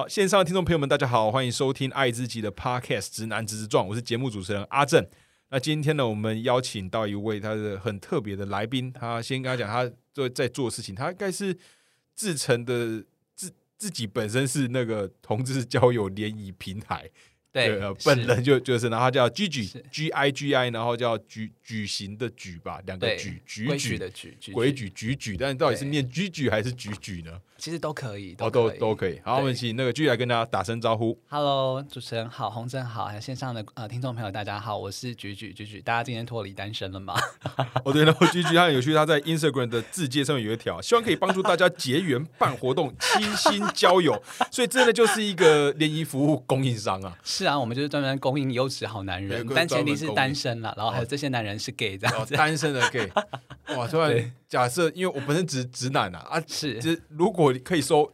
好，线上的听众朋友们，大家好，欢迎收听爱自己的 Podcast《直男直直撞》，我是节目主持人阿正。那今天呢，我们邀请到一位他的很特别的来宾，他先跟他讲，他做在做事情，他应该是自成的自自己本身是那个同志交友联谊平台。对，本人就就是，然后叫 G G G I G I，然后叫举举行的举吧，两个举举举的举，规矩举举，但到底是念举举还是举举呢？其实都可以，哦，都都可以。好，我们请那个继续来跟大家打声招呼。Hello，主持人好，洪正好，还有线上的呃听众朋友，大家好，我是举举举举。大家今天脱离单身了吗？哦，对，然后举举他很有趣，他在 Instagram 的字界上面有一条，希望可以帮助大家结缘、办活动、倾心交友，所以真的就是一个联谊服务供应商啊。是啊，我们就是专门供应优质好男人，但前提是单身了，然后还有这些男人是 gay 这样子，单身的 gay。哇，突然假设，因为我本身直直男啊，啊是，就是如果可以说，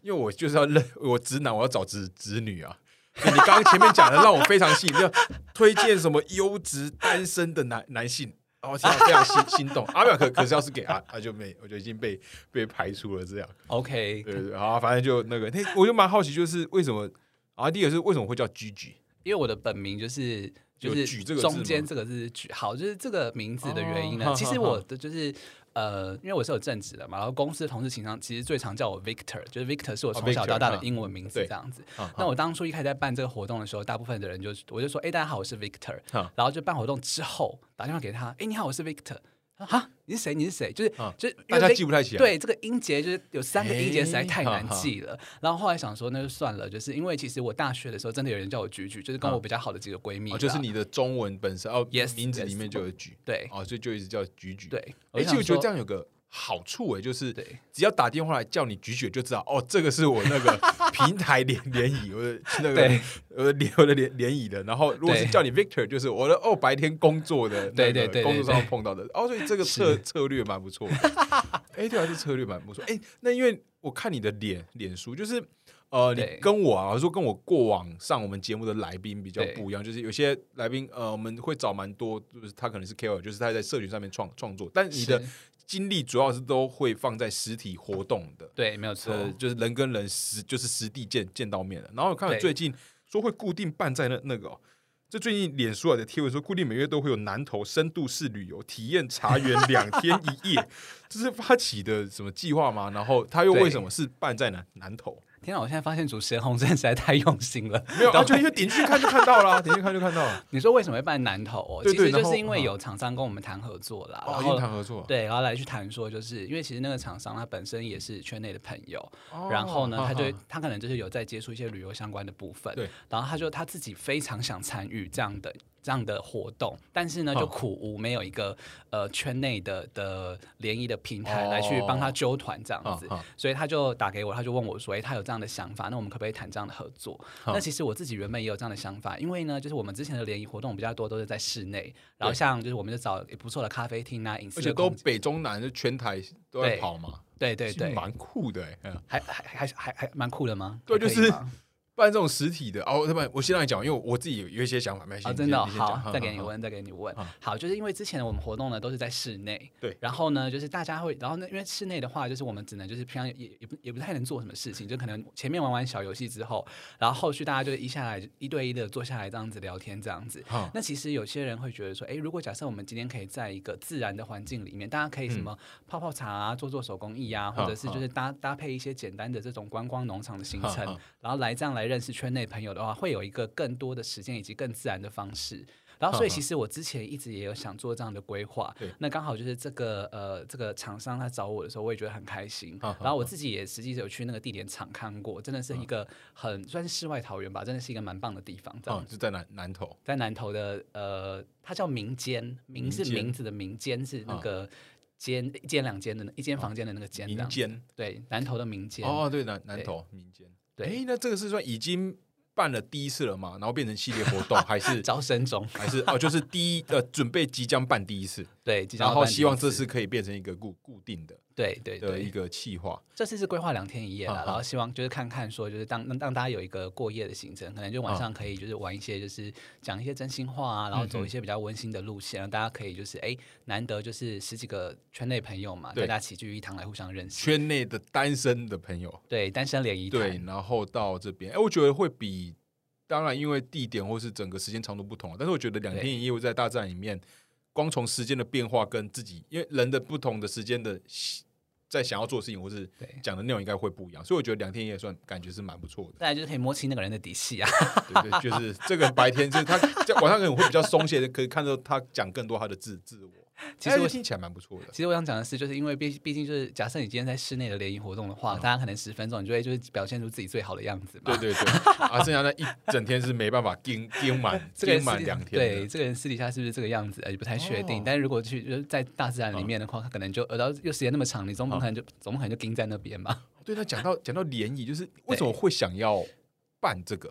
因为我就是要认我直男，我要找直直女啊。你刚刚前面讲的让我非常吸引，就推荐什么优质单身的男男性，哦，现在非常心心动。阿表可可是要是给阿，他就没，我就已经被被排除了这样。OK，对对，好，反正就那个，那我就蛮好奇，就是为什么啊？第二个是为什么会叫 G G？因为我的本名就是就是中间这个字举好，就是这个名字的原因呢。其实我的就是。呃，因为我是有正职的嘛，然后公司的同事情商其实最常叫我 Victor，就是 Victor 是我从小到大的英文名字这样子。那我当初一开始在办这个活动的时候，大部分的人就我就说，哎，大家好，我是 Victor。然后就办活动之后打电话给他，哎，你好，我是 Victor。啊，你是谁？你是谁？就是就是大家记不太起来。对，这个音节就是有三个音节实在太难记了。然后后来想说，那就算了。就是因为其实我大学的时候真的有人叫我菊菊，就是跟我比较好的几个闺蜜。就是你的中文本身哦，yes，名字里面就有菊。对，哦，所以就一直叫菊菊。对，而且我觉得这样有个。好处哎，就是只要打电话来叫你举举，就知道哦，这个是我那个 平台联联谊，我的那个呃联我的联联谊的。然后如果是叫你 Victor，就是我的哦白天工作的，对对对，工作上碰到的。哦，所以这个策策略蛮不错。哎，对，啊，这策略蛮不错。哎，那因为我看你的脸脸书，就是呃，你跟我啊，说跟我过往上我们节目的来宾比较不一样，就是有些来宾呃，我们会找蛮多，就是他可能是 KOL，就是他在社群上面创创作，但你的。精力主要是都会放在实体活动的，对，没有错，就是人跟人实就是实地见见到面了。然后我看最近说会固定办在那那个，哦这最近脸书的贴文说固定每月都会有南投深度式旅游体验茶园两天一夜，这是发起的什么计划吗？然后他又为什么是办在南南投？天啊！我现在发现主持人洪真实在太用心了。没有，就因为点进去看就看到了，点进去看就看到了。你说为什么会办南投？哦，其实就是因为有厂商跟我们谈合作啦，然后谈合作，对，然后来去谈说，就是因为其实那个厂商他本身也是圈内的朋友，然后呢，他就他可能就是有在接触一些旅游相关的部分，对，然后他就他自己非常想参与这样的。这样的活动，但是呢，就苦无没有一个呃圈内的的联谊的平台来去帮他揪团这样子，所以他就打给我，他就问我说：“哎，他有这样的想法，那我们可不可以谈这样的合作？”那其实我自己原本也有这样的想法，因为呢，就是我们之前的联谊活动比较多都是在室内，然后像就是我们就找也不错的咖啡厅啊，而且都北中南就全台都在跑嘛，对对对，蛮酷的哎，还还还还还蛮酷的吗？对，就是。办这种实体的哦，不，我先让你讲，因为我自己有有一些想法，没啊，真的好，再给你问，再给你问。好，就是因为之前我们活动呢都是在室内，对，然后呢，就是大家会，然后呢，因为室内的话，就是我们只能就是平常也也不也不太能做什么事情，就可能前面玩玩小游戏之后，然后后续大家就一下来一对一的坐下来这样子聊天这样子。那其实有些人会觉得说，哎，如果假设我们今天可以在一个自然的环境里面，大家可以什么泡泡茶啊，做做手工艺啊，或者是就是搭搭配一些简单的这种观光农场的行程，然后来这样来认识圈内朋友。的话，会有一个更多的时间以及更自然的方式。然后，所以其实我之前一直也有想做这样的规划。那刚好就是这个呃，这个厂商他找我的时候，我也觉得很开心。然后我自己也实际有去那个地点场看过，真的是一个很算是世外桃源吧，真的是一个蛮棒的地方。这样就在南南头，在南头的呃，它叫民间，名是名字的民间是那个间一间两间的一间房间的那个间。民间对南头的民间哦，对南南头民间。对，哎，那这个是说已经。办了第一次了嘛，然后变成系列活动，还是招生中，还是哦，就是第一呃，准备即将办第一次。对，然后希望这次可以变成一个固固定的。对对的一个计划，这次是规划两天一夜了，然后希望就是看看说，就是当让大家有一个过夜的行程，可能就晚上可以就是玩一些，就是讲一些真心话啊，然后走一些比较温馨的路线，让大家可以就是哎，难得就是十几个圈内朋友嘛，大家齐聚一堂来互相认识。圈内的单身的朋友，对单身联谊对，然后到这边，哎，我觉得会比当然因为地点或是整个时间长度不同，但是我觉得两天一夜在大战里面，光从时间的变化跟自己，因为人的不同的时间的。在想要做的事情，或是讲的内容应该会不一样，所以我觉得两天也算感觉是蛮不错的。大家就是可以摸清那个人的底细啊，对对，就是这个白天就是他在晚上可能会比较松懈的，可以看到他讲更多他的自自我。其实我听起来蛮不错的。其实我想讲的是，就是因为毕毕竟就是假设你今天在室内的联谊活动的话，大家可能十分钟，你就会就是表现出自己最好的样子嘛。对对对，啊，剩下那一整天是没办法盯盯满盯满两天。对，这个人私底下是不是这个样子，也不太确定。但是如果去就是在大自然里面的话，他可能就然后又时间那么长，你总不可能就总不可能就盯在那边嘛。对，那讲到讲到联谊，就是为什么会想要办这个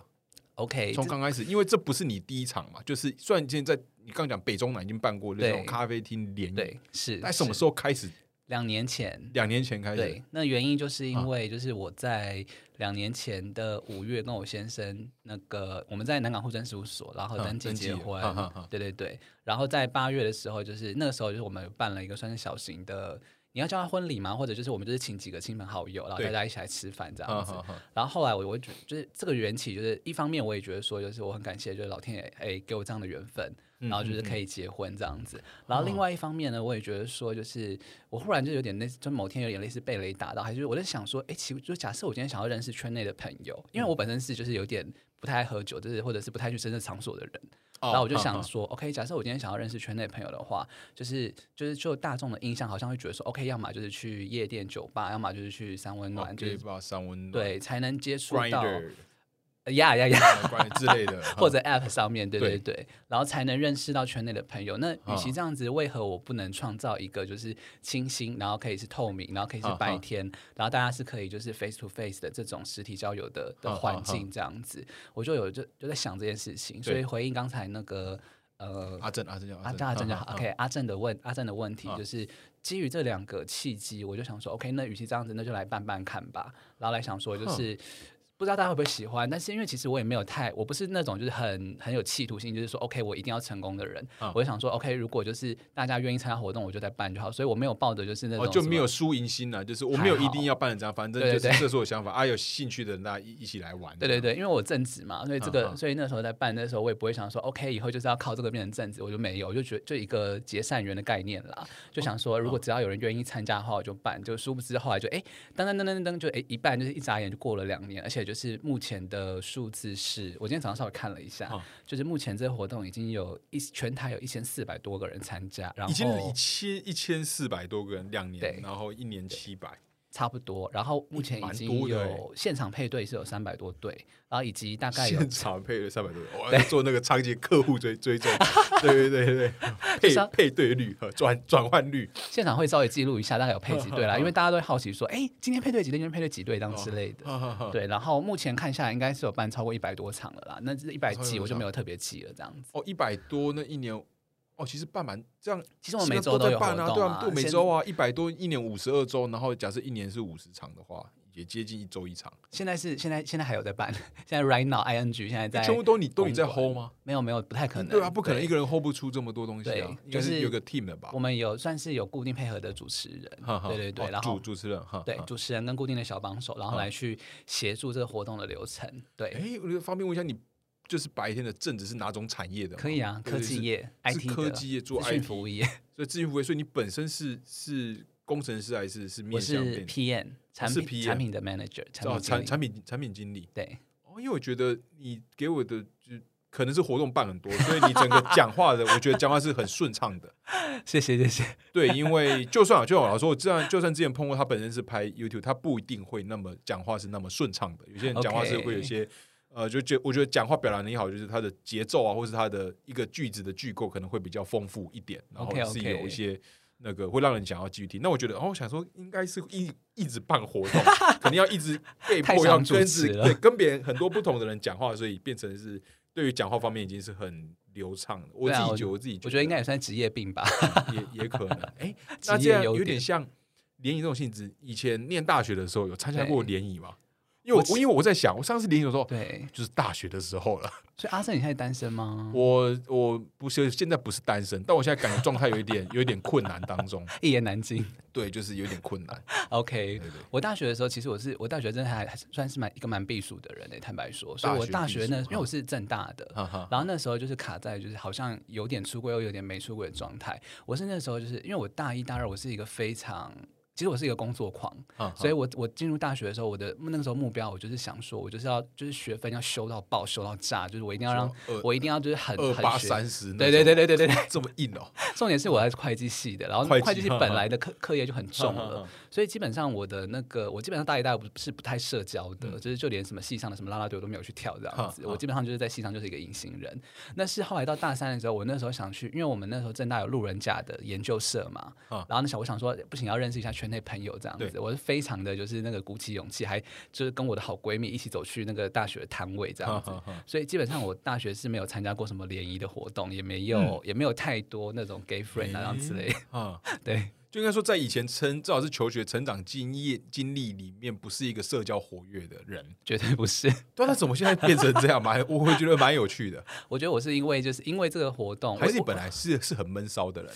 ？OK，从刚开始，因为这不是你第一场嘛，就是虽然现在你刚讲北中南已经办过那种咖啡厅联谊，是，在什么时候开始？两年前，两年前开始。对，那原因就是因为就是我在两年前的五月跟我先生那个我们在南港户政事务所，然后登记结婚，对对对，然后在八月的时候，就是那个时候就是我们办了一个算是小型的。你要叫他婚礼吗？或者就是我们就是请几个亲朋好友，然后大家一起来吃饭这样子。然后后来我我觉就是这个缘起，就是一方面我也觉得说，就是我很感谢，就是老天爷哎给我这样的缘分，然后就是可以结婚这样子。然后另外一方面呢，我也觉得说，就是我忽然就有点类似，就某天有点类似被雷打到，还是我在想说，哎，其实就假设我今天想要认识圈内的朋友，因为我本身是就是有点不太爱喝酒，就是或者是不太去深圳场所的人。然后我就想说，OK，假设我今天想要认识圈内朋友的话，就是就是就大众的印象好像会觉得说，OK，要么就是去夜店酒吧，要么就是去三温暖，就是三温暖，对，才能接触到。呀呀呀，之类的，或者 App 上面，对对对，然后才能认识到圈内的朋友。那与其这样子，为何我不能创造一个就是清新，然后可以是透明，然后可以是白天，然后大家是可以就是 face to face 的这种实体交友的的环境这样子？我就有就就在想这件事情，所以回应刚才那个呃阿正阿正阿正阿正。就好 OK 阿正的问阿正的问题就是基于这两个契机，我就想说 OK，那与其这样子，那就来办办看吧。然后来想说就是。不知道大家会不会喜欢，但是因为其实我也没有太，我不是那种就是很很有企图心，就是说 OK 我一定要成功的人。我就想说 OK，如果就是大家愿意参加活动，我就在办就好。所以我没有抱着就是那种就没有输赢心了，就是我没有一定要办成这样，反正就是这是我想法啊。有兴趣的人大家一一起来玩。对对对，因为我正职嘛，所以这个所以那时候在办那时候我也不会想说 OK 以后就是要靠这个变成正职，我就没有，我就觉得就一个结善缘的概念啦，就想说如果只要有人愿意参加的话，我就办。就殊不知后来就哎噔噔噔噔噔就哎一办就是一眨眼就过了两年，而且就是目前。的数字是我今天早上稍微看了一下，就是目前这个活动已经有一全台有一千四百多个人参加，然后已经一千一千四百多个人两年，然后一年七百。差不多，然后目前已经有现场配对是有三百多对，然后以及大概现场配对三百多对，我做那个场景客户追追踪，对对对 对，配配对率和转转换率，现场会稍微记录一下，大概有配几对啦，因为大家都会好奇说，哎，今天配对几对，今天配对几对，这样之类的。对，然后目前看下来应该是有办超过一百多场了啦，那这一百几我就没有特别记了，这样子。哦，一百多那一年。哦，其实办满这样，其实我每周都有办啊，对啊，每周啊，一百多，一年五十二周，然后假设一年是五十场的话，也接近一周一场。现在是现在现在还有在办，现在 right now ing 现在在全部都你都你在 hold 吗？没有没有，不太可能。对啊，不可能一个人 hold 不出这么多东西啊，就是有个 team 的吧。我们有算是有固定配合的主持人，对对对，然后主主持人哈，对主持人跟固定的小帮手，然后来去协助这个活动的流程。对，哎，我方便问一下你。就是白天的正职是哪种产业的？可以啊，科技业，IT 科技业做 IT 服务业，所以咨询服务业。所以你本身是是工程师还是是面向？是 PM，产品产品的 manager，产产品产品经理。对，哦，因为我觉得你给我的就可能是活动办很多，所以你整个讲话的，我觉得讲话是很顺畅的。谢谢谢谢。对，因为就算就好说，我这样就算之前碰过他本身是拍 YouTube，他不一定会那么讲话是那么顺畅的。有些人讲话是会有些。呃，就觉我觉得讲话表达能力好，就是他的节奏啊，或是他的一个句子的句构可能会比较丰富一点，然后是有一些那个会让人想要继续听。那我觉得，哦，我想说，应该是一一直办活动，肯定要一直被迫要跟着对跟别人很多不同的人讲话，所以变成是对于讲话方面已经是很流畅的。我自己觉得，我自己我觉得应该也算职业病吧，也也可能。哎，那这样有点像联谊这种性质。以前念大学的时候有参加过联谊吗？因为我因为我在想，我上次联谊的时候，对，就是大学的时候了。所以阿胜，你现在单身吗？我我不是现在不是单身，但我现在感觉状态有一点 有一点困难当中，一言难尽。对，就是有点困难。OK，我大学的时候，其实我是我大学真的还还算是蛮一个蛮避暑的人诶，坦白说。所以我大学那因为我是正大的，然后那时候就是卡在就是好像有点出轨又有点没出轨的状态。我是那时候就是因为我大一大二我是一个非常。其实我是一个工作狂，所以我我进入大学的时候，我的那个时候目标，我就是想说，我就是要就是学分要修到爆，修到炸，就是我一定要让我一定要就是很二八三十，对对对对对对对，这么硬哦。重点是我还是会计系的，然后会计系本来的课课业就很重了，所以基本上我的那个我基本上大一、大二不是不太社交的，就是就连什么系上的什么拉拉队我都没有去跳这样子，我基本上就是在系上就是一个隐形人。那是后来到大三的时候，我那时候想去，因为我们那时候正大有路人甲的研究社嘛，然后那小我想说不行，要认识一下圈内朋友这样子。我是非常的就是那个鼓起勇气，还就是跟我的好闺蜜一起走去那个大学的摊位这样子，所以基本上我大学是没有参加过什么联谊的活动，也没有也没有太多那种 gay friend 那样之类啊。对，就应该说在以前成至少是求学成长经验经历里面，不是一个社交活跃的人，绝对不是。对，那怎么现在变成这样？蛮 我会觉得蛮有趣的。我觉得我是因为就是因为这个活动，还是本来是是很闷骚的人。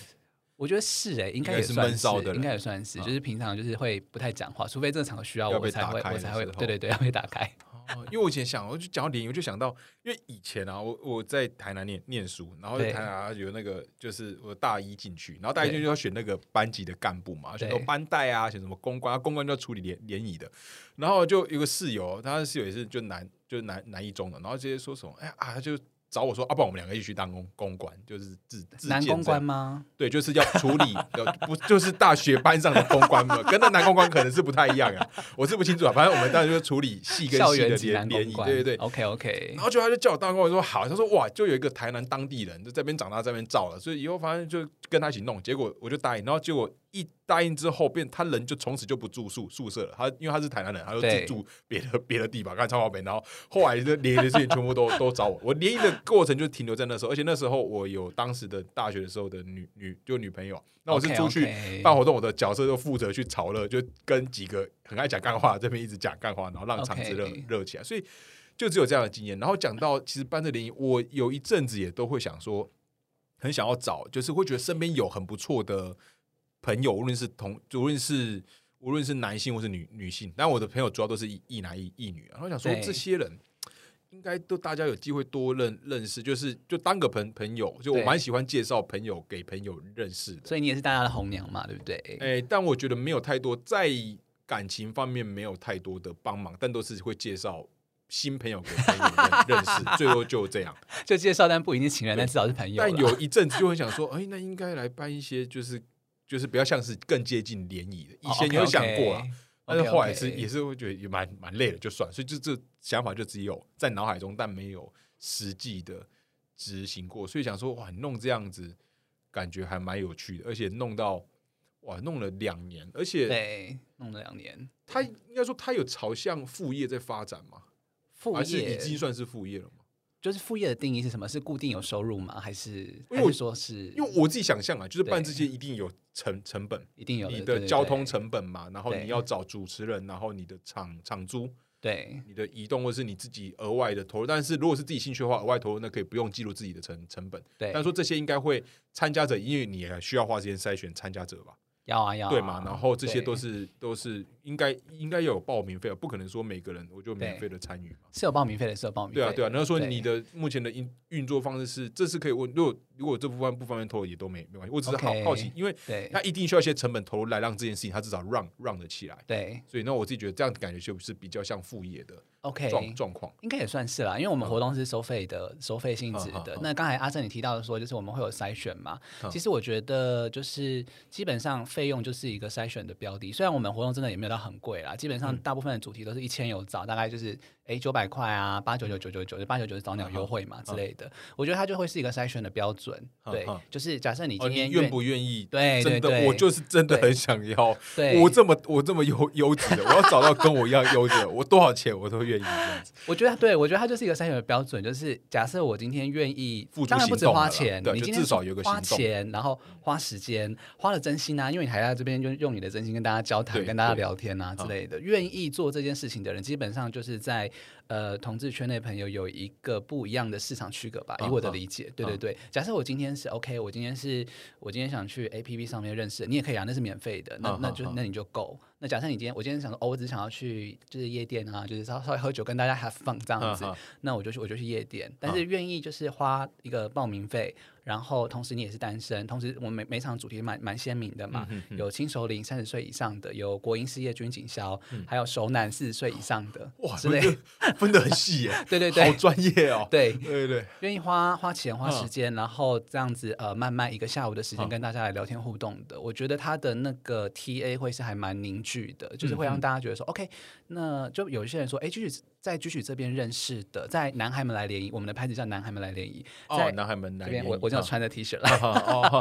我觉得是哎，应该也算是，应该也算是，就是平常就是会不太讲话，除非这个场合需要我才会，我才会，对对对，要被打开。哦，因为我以前想，我就讲到联谊，我就想到，因为以前啊，我我在台南念念书，然后台南有那个，就是我大一进去，然后大一进去要选那个班级的干部嘛，选班带啊，选什么公关，公关就要处理联联谊的，然后就有个室友，他的室友也是就南就是南南一中的，然后直接说什么，哎呀啊就。找我说，啊，不，我们两个一起去当公公关，就是自自男公关吗？对，就是要处理，不就是大学班上的公关嘛？跟那男公关可能是不太一样啊，我是不清楚啊。反正我们当时就处理系跟系的联联谊，对对对，OK OK。然后就他就叫我当公关，说好，他说哇，就有一个台南当地人，就这边长大这边照了，所以以后反正就跟他一起弄。结果我就答应，然后结果。一答应之后，变他人就从此就不住宿宿舍了。他因为他是台南人，他就自住别的别的地方，干超华北。然后后来的联谊的事情全部都都找我。我联谊的过程就停留在那时候，而且那时候我有当时的大学的时候的女女就女朋友。那我是出去办活动，我的角色就负责去炒热，就跟几个很爱讲干话这边一直讲干话，然后让场子热热起来。所以就只有这样的经验。然后讲到其实办这联谊，我有一阵子也都会想说，很想要找，就是会觉得身边有很不错的。朋友，无论是同，无论是无论是男性或是女女性，但我的朋友主要都是一一男一一女啊。然后想说，这些人应该都大家有机会多认认识，就是就当个朋朋友，就我蛮喜欢介绍朋友给朋友认识的。所以你也是大家的红娘嘛，对不对？哎，但我觉得没有太多在感情方面没有太多的帮忙，但都是会介绍新朋友给朋友认 识，最多就这样，就介绍，但不一定情人，但至少是朋友。但有一阵子就会想说，哎，那应该来办一些就是。就是比较像是更接近联谊的，以前有想过啊，但是后来是也是会觉得也蛮蛮累的，就算，所以就这想法就只有在脑海中，但没有实际的执行过，所以想说哇，弄这样子感觉还蛮有趣的，而且弄到哇，弄了两年，而且对，弄了两年，他应该说他有朝向副业在发展吗？副业已经算是副业了吗？就是副业的定义是什么？是固定有收入吗？还是还是说是？因为我自己想象啊，就是办这些一定有成成本，一定有你的交通成本嘛，然后你要找主持人，然后你的场场租，对，你的移动或是你自己额外的投入。但是如果是自己兴趣的话，额外投入那可以不用记录自己的成成本。对，但说这些应该会参加者，因为你也需要花时间筛选参加者吧。要啊要对嘛，然后这些都是都是应该应该有报名费啊，不可能说每个人我就免费的参与嘛，是有报名费的，是有报名。对啊对啊，然后说你的目前的运运作方式是，这是可以问，如果如果这部分不方便透露也都没没关系，我只是好好奇，因为他一定需要一些成本投入来让这件事情他至少让让得起来。对，所以那我自己觉得这样感觉就是比较像副业的。OK，状状况应该也算是啦，因为我们活动是收费的，收费性质的。那刚才阿正你提到的说，就是我们会有筛选嘛。其实我觉得就是基本上费用就是一个筛选的标的。虽然我们活动真的也没有到很贵啦，基本上大部分的主题都是一千有找，大概就是哎九百块啊，八九九九九九，八九九是早鸟优惠嘛之类的。我觉得它就会是一个筛选的标准。对，就是假设你今天愿不愿意？对，真的，我就是真的很想要。我这么我这么优优质的，我要找到跟我一样优质的，我多少钱我都愿意这样子。我觉得对，我觉得它就是一个筛选的标准，就是假设我今天愿意，当然不止花钱，你今天至少有个花钱，然后花时间，花了真心啊，因为你还在这边用用你的真心跟大家交谈，跟大家聊天啊之类的，愿意做这件事情的人，基本上就是在。呃，同志圈内朋友有一个不一样的市场区隔吧，以我的理解，对对对。假设我今天是 OK，我今天是我今天想去 APP 上面认识，你也可以啊，那是免费的，那那就那你就够。那假设你今天我今天想说，哦，我只想要去就是夜店啊，就是稍稍微喝酒跟大家 have fun 这样子，那我就去我就去夜店，但是愿意就是花一个报名费。然后同时你也是单身，同时我们每每场主题蛮蛮鲜明的嘛，有轻熟龄三十岁以上的，有国营事业军警校，还有熟男四十岁以上的，哇，之类 分的很细耶，对对对，好专业哦，对对对，愿意花花钱花时间，然后这样子呃慢慢一个下午的时间跟大家来聊天互动的，我觉得他的那个 T A 会是还蛮凝聚的，就是会让大家觉得说 OK，那就有一些人说哎，就是。在居许这边认识的，在男孩们来联谊，我们的牌子叫男孩们来联谊。在男孩们来联谊，我我就要穿着 T 恤来。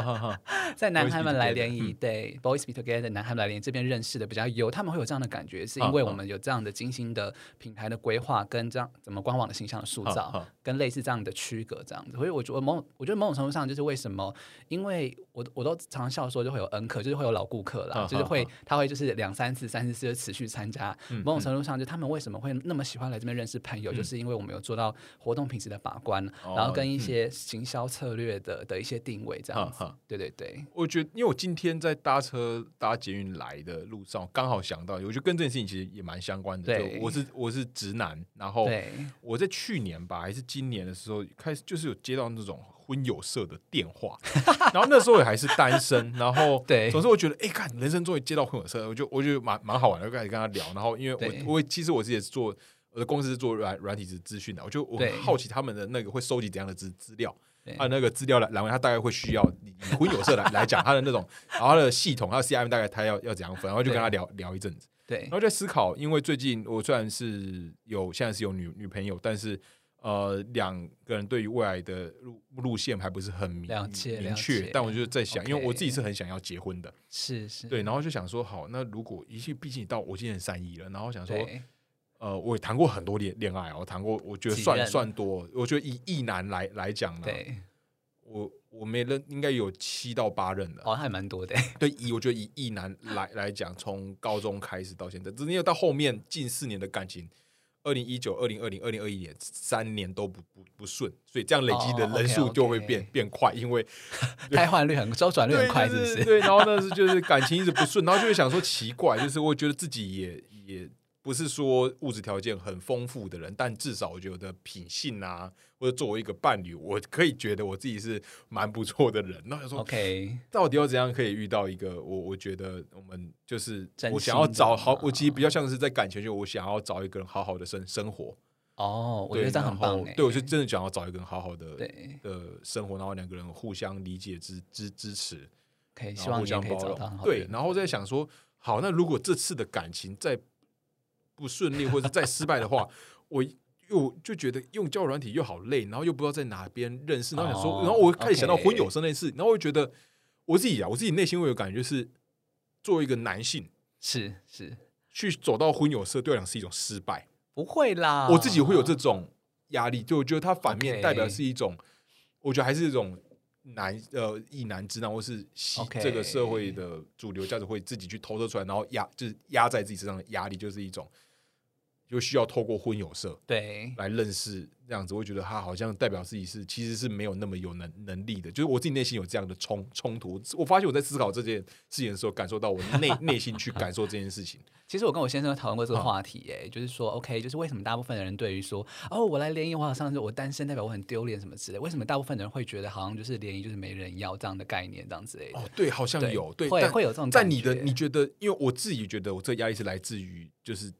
在男孩们来联谊，对，Boys Be Together，男孩们来联谊这边认识的比较有，他们会有这样的感觉，是因为我们有这样的精心的品牌的规划，跟这样怎么官网的形象的塑造，跟类似这样的区隔，这样子。所以我觉得某，我觉得某种程度上就是为什么，因为我我都常常笑说，就会有恩客，就是会有老顾客啦，就是会他会就是两三次、三四次持续参加。某种程度上，就他们为什么会那么喜欢。来这边认识朋友，就是因为我们有做到活动品质的把关，然后跟一些行销策略的的一些定位这样子。对对对，我觉得，因为我今天在搭车搭捷运来的路上，刚好想到，我觉得跟这件事情其实也蛮相关的。对，我是我是直男，然后我在去年吧，还是今年的时候，开始就是有接到那种婚友社的电话，然后那时候也还是单身，然后 对，总是我觉得，哎，看人生终于接到婚友社，我就我觉得蛮蛮好玩的，就开始跟他聊，然后因为我我其实我自己也是做。我的公司是做软软体资资讯的，我就我好奇他们的那个会收集怎样的资资料，啊，那个资料来来源，他大概会需要以婚友社来来讲他的那种，然后他的系统，他的 CIM 大概他要要怎样分，然后就跟他聊聊一阵子，对，然后在思考，因为最近我虽然是有现在是有女女朋友，但是呃两个人对于未来的路路线还不是很明明确，但我就在想，因为我自己是很想要结婚的，是是，对，然后就想说，好，那如果一切毕竟到我今年三一了，然后想说。呃，我也谈过很多恋恋爱，我谈过，我觉得算算多。我觉得以异男来来讲呢，我我没认应该有七到八任的，哦，还蛮多的。对，以我觉得以异男来来讲，从高中开始到现在，只因为到后面近四年的感情，二零一九、二零二零、二零二一年三年都不不不顺，所以这样累积的人数就会变变快，因为 开换率很周转率很快，是不是？对，然后呢是就是感情一直不顺，然后就会想说奇怪，就是我觉得自己也也。不是说物质条件很丰富的人，但至少我觉得品性啊，或者作为一个伴侣，我可以觉得我自己是蛮不错的人。那说，OK，到底要怎样可以遇到一个我？我觉得我们就是我想要找好，我其实比较像是在感情，就我想要找一个人好好的生生活。哦，我觉得这样很棒。对，我就真的想要找一个人好好的的生活，然后两个人互相理解、支支支持，可以希望互相包容。对，然后在想说，好，那如果这次的感情在不顺利或者再失败的话，我又就觉得用交友软体又好累，然后又不知道在哪边认识，然后想说，然后我开始想到婚友生那事，然后我觉得我自己啊，我自己内心会有感觉是，作为一个男性，是是。去走到婚友社，对我讲是一种失败，不会啦，我自己会有这种压力，就我觉得它反面代表是一种，我觉得还是一种男呃一男之男，或是这个社会的主流价值会自己去投射出来，然后压就是压在自己身上的压力，就是一种。就需要透过婚友社对来认识这样子，我觉得他好像代表自己是其实是没有那么有能能力的，就是我自己内心有这样的冲冲突。我发现我在思考这件事情的时候，感受到我内 内心去感受这件事情。其实我跟我先生讨论过这个话题，哎，就是说，OK，就是为什么大部分的人对于说，哦，我来联谊，我好像就我单身，代表我很丢脸什么之类？为什么大部分的人会觉得好像就是联谊就是没人要这样的概念，这样之类的？哦，对，好像有，对，会会有这种在你的你觉得，因为我自己觉得我这压力是来自于就是。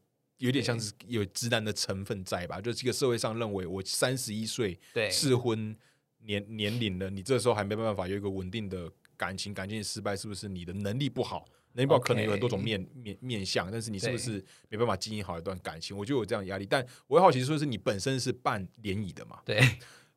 有点像是有直男的成分在吧？就是这个社会上认为我三十一岁适婚年年龄了，你这时候还没办法有一个稳定的感情，感情失败是不是你的能力不好？能力不好可能有很多种面面面相，但是你是不是没办法经营好一段感情？我就有这样压力。但我会好奇说，是你本身是办联谊的嘛？对，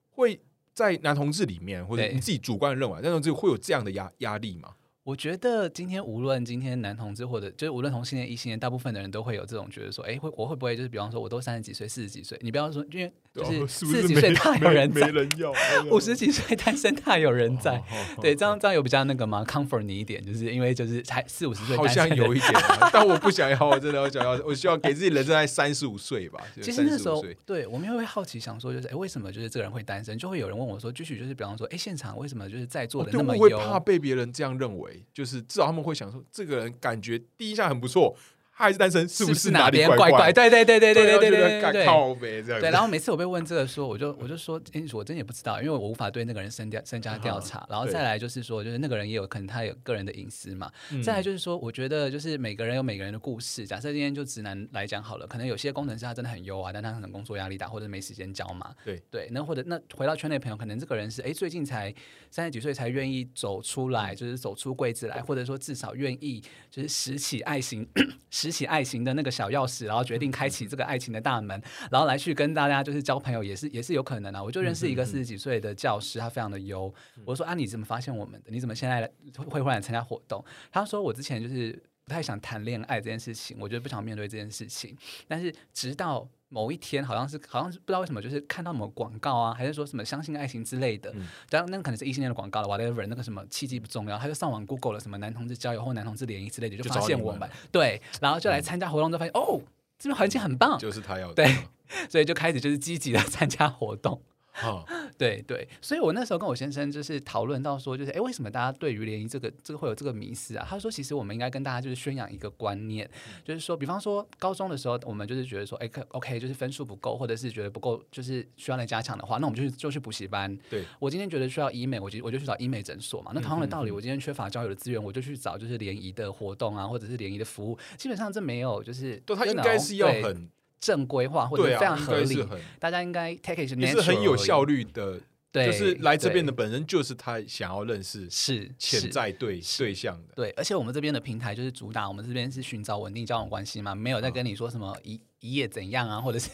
会在男同志里面，或者你自己主观认为，男同志会有这样的压压力吗？我觉得今天无论今天男同志或者就是无论同性恋异性恋，大部分的人都会有这种觉得说，哎，会我会不会就是比方说，我都三十几岁、四十几岁，你不要说，因为就是四十几岁太有人在，五十几岁单身太有人在，对，这样这样有比较那个吗？comfort 你一点，就是因为就是才四五十岁，好像有一点，但我不想要，我真的我想要，我希望给自己人生在三十五岁吧。其实那时候，对我们会好奇想说，就是哎，为什么就是这个人会单身？就会有人问我说，继续就是比方说，哎，现场为什么就是在座的那么会怕被别人这样认为，就是至少。他们会想说，这个人感觉第一印象很不错。他还是单身，是不是哪边怪怪？对对对对对对对对对，靠呗这样。对，然后每次我被问这个说，我就我就说，哎，我真也不知道，因为我无法对那个人深调深加调查。然后再来就是说，就是那个人也有可能他有个人的隐私嘛。再来就是说，我觉得就是每个人有每个人的故事。假设今天就直男来讲好了，可能有些工程师他真的很优啊，但他可能工作压力大，或者没时间教嘛。对对，那或者那回到圈内朋友，可能这个人是哎最近才三十几岁才愿意走出来，就是走出柜子来，或者说至少愿意就是拾起爱情，拾起爱情的那。个小钥匙，然后决定开启这个爱情的大门，然后来去跟大家就是交朋友，也是也是有可能啊。我就认识一个四十几岁的教师，他非常的优。我说啊，你怎么发现我们的？你怎么现在会忽然参加活动？他说我之前就是不太想谈恋爱这件事情，我觉得不想面对这件事情。但是直到某一天，好像是好像是不知道为什么，就是看到某广告啊，还是说什么相信爱情之类的，当然那可能是异性恋的广告了。whatever，那个什么契机不重要，他就上网 Google 了什么男同志交友或男同志联谊之类的，就发现我们 对，然后就来参加活动，就发现哦。这边环境很棒，就是他要对，所以就开始就是积极的参加活动。啊，对对，所以我那时候跟我先生就是讨论到说，就是哎，为什么大家对于联谊这个这个会有这个迷思啊？他说，其实我们应该跟大家就是宣扬一个观念，就是说，比方说高中的时候，我们就是觉得说，哎，OK，就是分数不够，或者是觉得不够，就是需要来加强的话，那我们就去就去补习班。对我今天觉得需要医美，我就我就去找医美诊所嘛。那同样的道理，我今天缺乏交友的资源，我就去找就是联谊的活动啊，或者是联谊的服务。基本上这没有就是，对他应该是要很。正规化或者非常合理，大家应该 take it 是很有效率的，就是来这边的本身就是他想要认识是潜在对对象的，对，而且我们这边的平台就是主打，我们这边是寻找稳定交往关系嘛，没有在跟你说什么一一夜怎样啊，或者是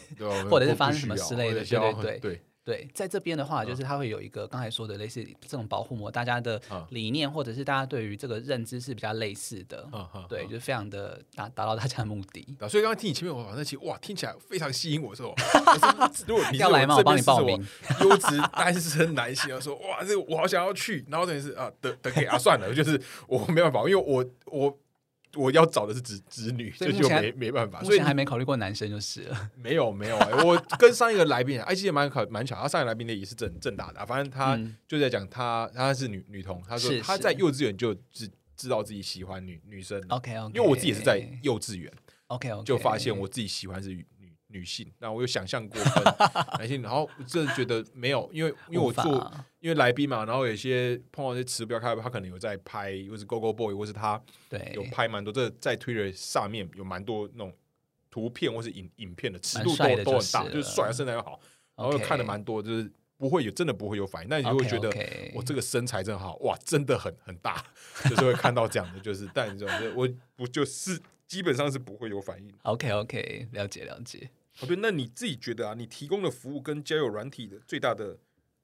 或者是发生什么之类的，对对。对对。在这边的话，就是它会有一个刚才说的类似这种保护膜，大家的理念或者是大家对于这个认知是比较类似的，对，就是非常的达达到大家的目的。所以刚刚听你前面我那其实哇，听起来非常吸引我，说如果你要来吗？我帮你报名。优质单身男性说哇，这个我好想要去，然后等于是啊，等等给啊，算了，就是我没办法，因为我我。我要找的是子子女，这就没没办法，所以还没考虑过男生就是了。没有没有，我跟上一个来宾，哎，其实蛮巧蛮巧，他上一个来宾的也是正正大的，反正他就在讲他他是女女童，他说他在幼稚园就知知道自己喜欢女女生。OK OK，因为我自己也是在幼稚园，OK OK，就发现我自己喜欢是女女性，那我有想象过 男性，然后真的觉得没有，因为因为我做。因为来宾嘛，然后有些碰到一些词不要开，他可能有在拍，或是 Go Go Boy，或是他有拍蛮多。这在 Twitter 上面有蛮多那种图片或是影影片的尺度都都很大，就是帅，身材又好，然后看的蛮多，就是不会有真的不会有反应，但你就会觉得我这个身材真好，哇，真的很很大，就是会看到这样的，就是但这种我不就是基本上是不会有反应。OK OK，了解了解。哦对，那你自己觉得啊，你提供的服务跟交友软体的最大的？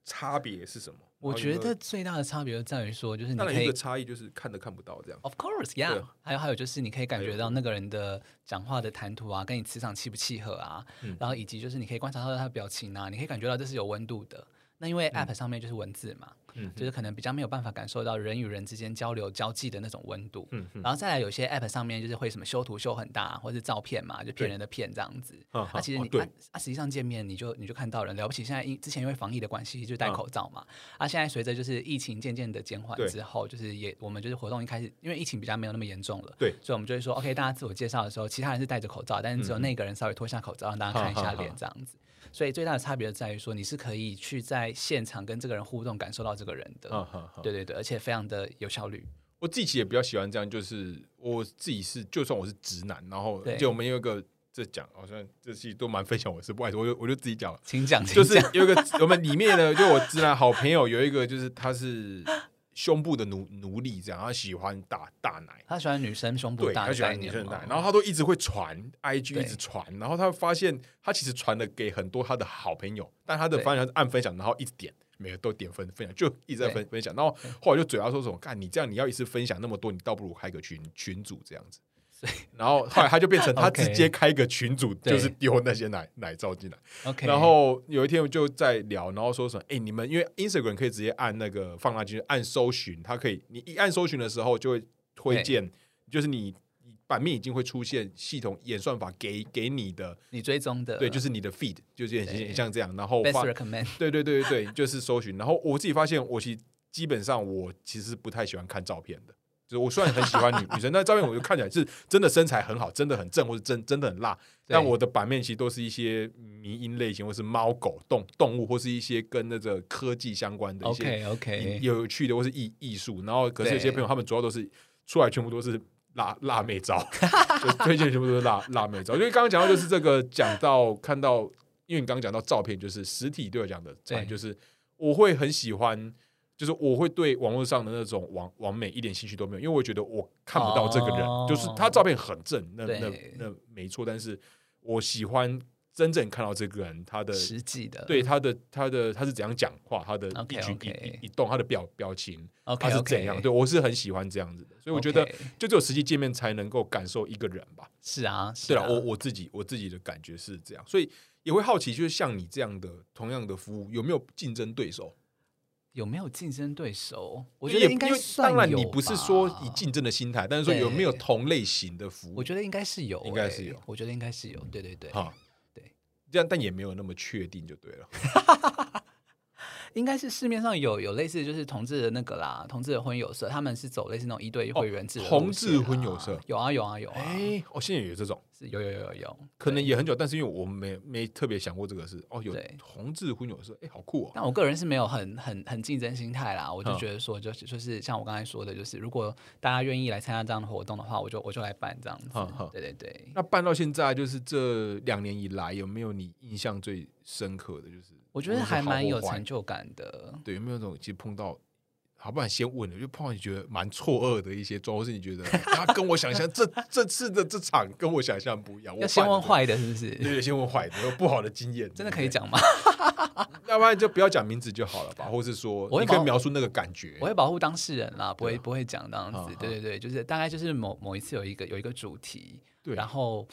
差别是什么？我觉得最大的差别就在于说，就是你可以差异就是看都看不到这样。Of course, yeah。还有还有就是你可以感觉到那个人的讲话的谈吐啊，跟你磁场契不契合啊，然后以及就是你可以观察到他的表情啊，你可以感觉到这是有温度的。那因为 App 上面就是文字嘛。就是可能比较没有办法感受到人与人之间交流交际的那种温度，嗯，然后再来有些 app 上面就是会什么修图修很大，或者是照片嘛，就骗人的骗这样子。啊，其实你啊，实际上见面你就你就看到人，了不起。现在因之前因为防疫的关系就戴口罩嘛，啊，现在随着就是疫情渐渐的减缓之后，就是也我们就是活动一开始，因为疫情比较没有那么严重了，对，所以我们就会说 OK，大家自我介绍的时候，其他人是戴着口罩，但是只有那个人稍微脱下口罩，让大家看一下脸这样子。所以最大的差别在于说，你是可以去在现场跟这个人互动，感受到这个人的。对对对，而且非常的有效率。我自己也比较喜欢这样，就是我自己是，就算我是直男，然后就我们有一个这讲，好像这期都蛮分享我是不好意思，我就我就自己讲了，请讲，就是有一个我们里面呢，就我直男好朋友有一个，就是他是胸部的奴奴隶这样，他喜欢大大奶，他喜欢女生胸部大，他喜欢女生奶，然后他都一直会传 IG 一直传，然后他发现他其实传的给很多他的好朋友，但他的方向是按分享，然后一直点，每个都点分分享，就一直在分分享，然后后来就嘴巴说什么，干你这样你要一次分享那么多，你倒不如开个群群主这样子。然后后来他就变成他 直接开个群组，就是丢那些奶奶照进来。OK，然后有一天我就在聊，然后说什么？哎，你们因为 Instagram 可以直接按那个放大镜按搜寻，它可以你一按搜寻的时候就会推荐，就是你版面已经会出现系统演算法给给你的你追踪的，对，就是你的 feed，就是很像这样。然后发 recommend，对对对对对，就是搜寻。然后我自己发现，我其实基本上我其实不太喜欢看照片的。就是我虽然很喜欢女女生，但照片我就看起来是真的身材很好，真的很正，或者真真的很辣。但我的版面其实都是一些迷因类型，或是猫狗动动物，或是一些跟那个科技相关的一些 OK 有趣的，或是艺艺术。然后可是有些朋友他们主要都是出来全部都是辣辣妹照，就推荐全部都是辣辣妹照。因为刚刚讲到就是这个讲到看到，因为你刚刚讲到照片，就是实体对我讲的，就是我会很喜欢。就是我会对网络上的那种网网美一点兴趣都没有，因为我觉得我看不到这个人，就是他照片很正，那那那没错，但是我喜欢真正看到这个人他的实际的，对他的他的他是怎样讲话，他的一举一一动，他的表表情，他是怎样，对我是很喜欢这样子的，所以我觉得就只有实际见面才能够感受一个人吧。是啊，对了，我我自己我自己的感觉是这样，所以也会好奇，就是像你这样的同样的服务，有没有竞争对手？有没有竞争对手？我觉得应该当然，你不是说以竞争的心态，但是说有没有同类型的服务？我觉得应该是有，应该是有。我觉得应该是有，对对对，哈，对，这样但也没有那么确定，就对了。应该是市面上有有类似就是同志的那个啦，同志的婚友社，他们是走类似那种一对一会员制。同志婚友社有啊有啊有啊！哎，哦，现在有这种，是有有有有有，可能也很久，但是因为我们没没特别想过这个事。哦，有同志婚友社，哎，好酷哦！但我个人是没有很很很竞争心态啦，我就觉得说，就是就是像我刚才说的，就是如果大家愿意来参加这样的活动的话，我就我就来办这样子。对对对。那办到现在，就是这两年以来，有没有你印象最深刻的就是？我觉得还蛮有成就感的。对，有没有那种其实碰到，好不然先问了，就碰到你觉得蛮错愕的一些状况，是你觉得他跟我想象这这次的这场跟我想象不一样。要先问坏的，是不是？对，先问坏的，有不好的经验，真的可以讲吗？要不然就不要讲名字就好了吧，或是说，你可以描述那个感觉。我会保护当事人啦，不会不会讲那样子。对对对，就是大概就是某某一次有一个有一个主题，对，然后